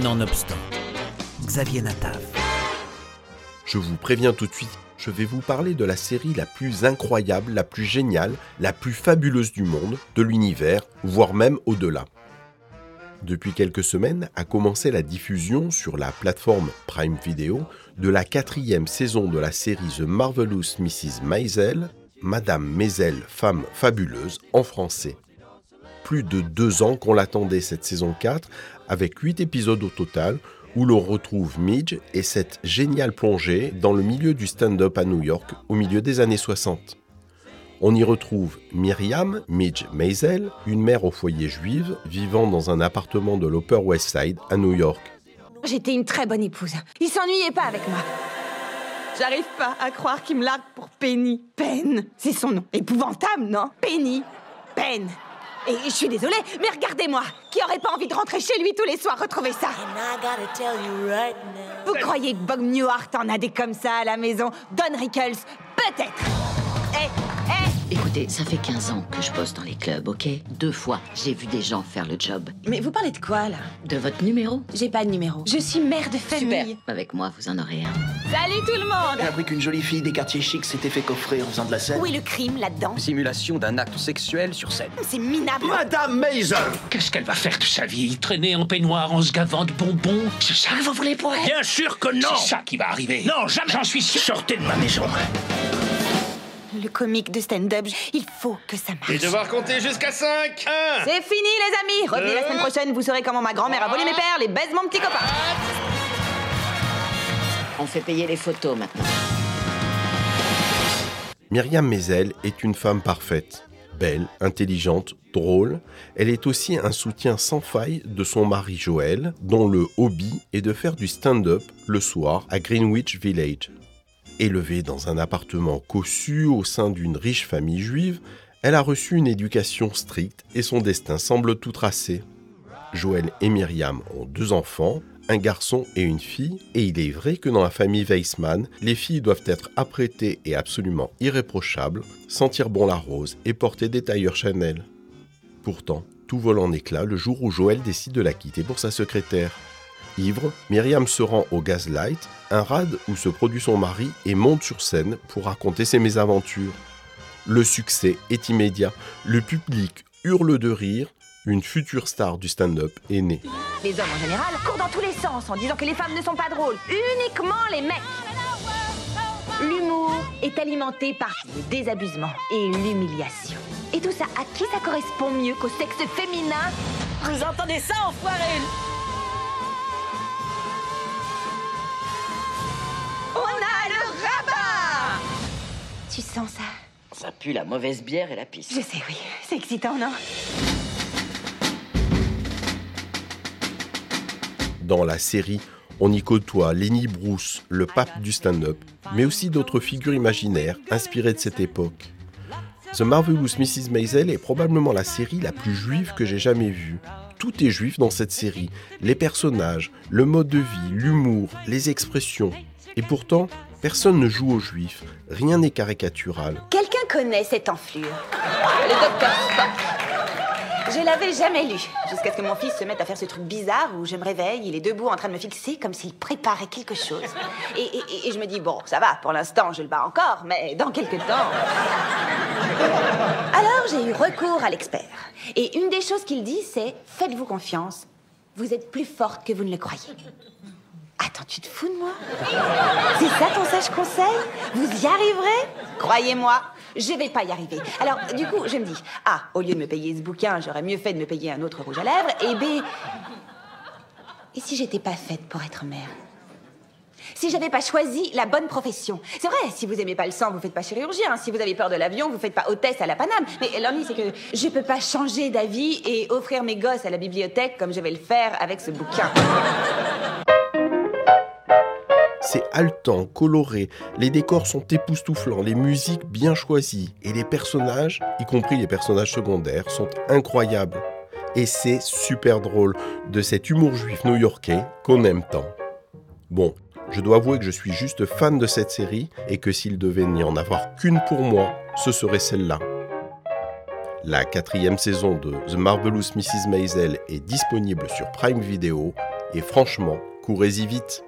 Nonobstant, Xavier Natav. Je vous préviens tout de suite, je vais vous parler de la série la plus incroyable, la plus géniale, la plus fabuleuse du monde, de l'univers, voire même au-delà. Depuis quelques semaines a commencé la diffusion sur la plateforme Prime Video de la quatrième saison de la série The Marvelous Mrs. Maisel, Madame Maisel, femme fabuleuse en français. Plus de deux ans qu'on l'attendait cette saison 4, avec huit épisodes au total, où l'on retrouve Midge et cette géniale plongée dans le milieu du stand-up à New York au milieu des années 60. On y retrouve Myriam Midge Maisel, une mère au foyer juive vivant dans un appartement de l'Upper West Side à New York. J'étais une très bonne épouse. Il s'ennuyait pas avec moi. J'arrive pas à croire qu'il me largue pour Penny. Pen, c'est son nom. Épouvantable, non? Penny. Pen. Et je suis désolée, mais regardez-moi. Qui aurait pas envie de rentrer chez lui tous les soirs retrouver ça? Vous croyez que Bob Newhart en a des comme ça à la maison? Don Rickles Peut-être Eh, eh. Écoutez, ça fait 15 ans que je bosse dans les clubs, ok? Deux fois, j'ai vu des gens faire le job. Mais vous parlez de quoi, là? De votre numéro? J'ai pas de numéro. Je suis mère de famille. Super. Avec moi, vous en aurez un. Salut tout le monde. J'ai appris qu'une jolie fille des quartiers chics s'était fait coffrer en faisant de la scène. Où est le crime là-dedans? Simulation d'un acte sexuel sur scène. C'est minable. Madame Maisel. Qu'est-ce qu'elle va faire de sa vie? Traîner en peignoir en se gavant de bonbons? C'est ça que vous voulez pour elle? Bien sûr que non. C'est ça qui va arriver. Non, jamais. J'en suis sûr. Sortez de ma maison Le comique de stand-up, il faut que ça marche. Et devoir compter jusqu'à 5 1 C'est fini les amis Revenez la semaine prochaine, vous saurez comment ma grand-mère a volé mes pères, les baise mon petit copain On fait payer les photos maintenant. Myriam Maisel est une femme parfaite. Belle, intelligente, drôle, elle est aussi un soutien sans faille de son mari Joël, dont le hobby est de faire du stand-up le soir à Greenwich Village. Élevée dans un appartement cossu au sein d'une riche famille juive, elle a reçu une éducation stricte et son destin semble tout tracé. Joël et Myriam ont deux enfants, un garçon et une fille, et il est vrai que dans la famille Weissman, les filles doivent être apprêtées et absolument irréprochables, sentir bon la rose et porter des tailleurs Chanel. Pourtant, tout vole en éclats le jour où Joël décide de la quitter pour sa secrétaire. Ivre, Myriam se rend au Gaslight, un rad où se produit son mari et monte sur scène pour raconter ses mésaventures. Le succès est immédiat, le public hurle de rire, une future star du stand-up est née. Les hommes en général courent dans tous les sens en disant que les femmes ne sont pas drôles. Uniquement les mecs. L'humour est alimenté par le désabusement et l'humiliation. Et tout ça, à qui ça correspond mieux qu'au sexe féminin? Vous entendez ça, enfoiré? Ça pue la mauvaise bière et la pisse. Je sais, oui. C'est excitant, non? Dans la série, on y côtoie Lenny Bruce, le pape du stand-up, mais aussi d'autres figures imaginaires inspirées de cette époque. The Marvelous Mrs. Maisel est probablement la série la plus juive que j'ai jamais vue. Tout est juif dans cette série. Les personnages, le mode de vie, l'humour, les expressions. Et pourtant, personne ne joue aux juifs. Rien n'est caricatural. Quelqu'un connaît cette enflure Le docteur Spock. Je l'avais jamais lu, jusqu'à ce que mon fils se mette à faire ce truc bizarre où je me réveille, il est debout en train de me fixer comme s'il préparait quelque chose. Et, et- je me dis, bon, ça va, pour l'instant, je le bats encore, mais dans quelques temps... Alors j'ai eu recours à l'expert. Et une des choses qu'il dit, c'est, faites-vous confiance, vous êtes plus forte que vous ne le croyez. Attends, tu te fous de moi C'est ça ton sage conseil Vous y arriverez Croyez-moi, je vais pas y arriver. Alors, du coup, je me dis, A, au lieu de me payer ce bouquin, j'aurais mieux fait de me payer un autre rouge à lèvres, et B, et si j'étais pas faite pour être mère si j'avais pas choisi la bonne profession. C'est vrai, si vous aimez pas le sang, vous faites pas chirurgien. Si vous avez peur de l'avion, vous faites pas hôtesse à la Paname. Mais l'ennui, c'est que je peux pas changer d'avis et offrir mes gosses à la bibliothèque comme je vais le faire avec ce bouquin. C'est haletant, coloré, les décors sont époustouflants, les musiques bien choisies, et les personnages, y compris les personnages secondaires, sont incroyables. Et c'est super drôle, de cet humour juif new-yorkais qu'on aime tant. Bon, je dois avouer que je suis juste fan de cette série, et que s'il devait n'y en avoir qu'une pour moi, ce serait celle-là. La quatrième saison de The Marvelous Mrs. Maisel est disponible sur Prime Video. Et franchement, courez-y vite.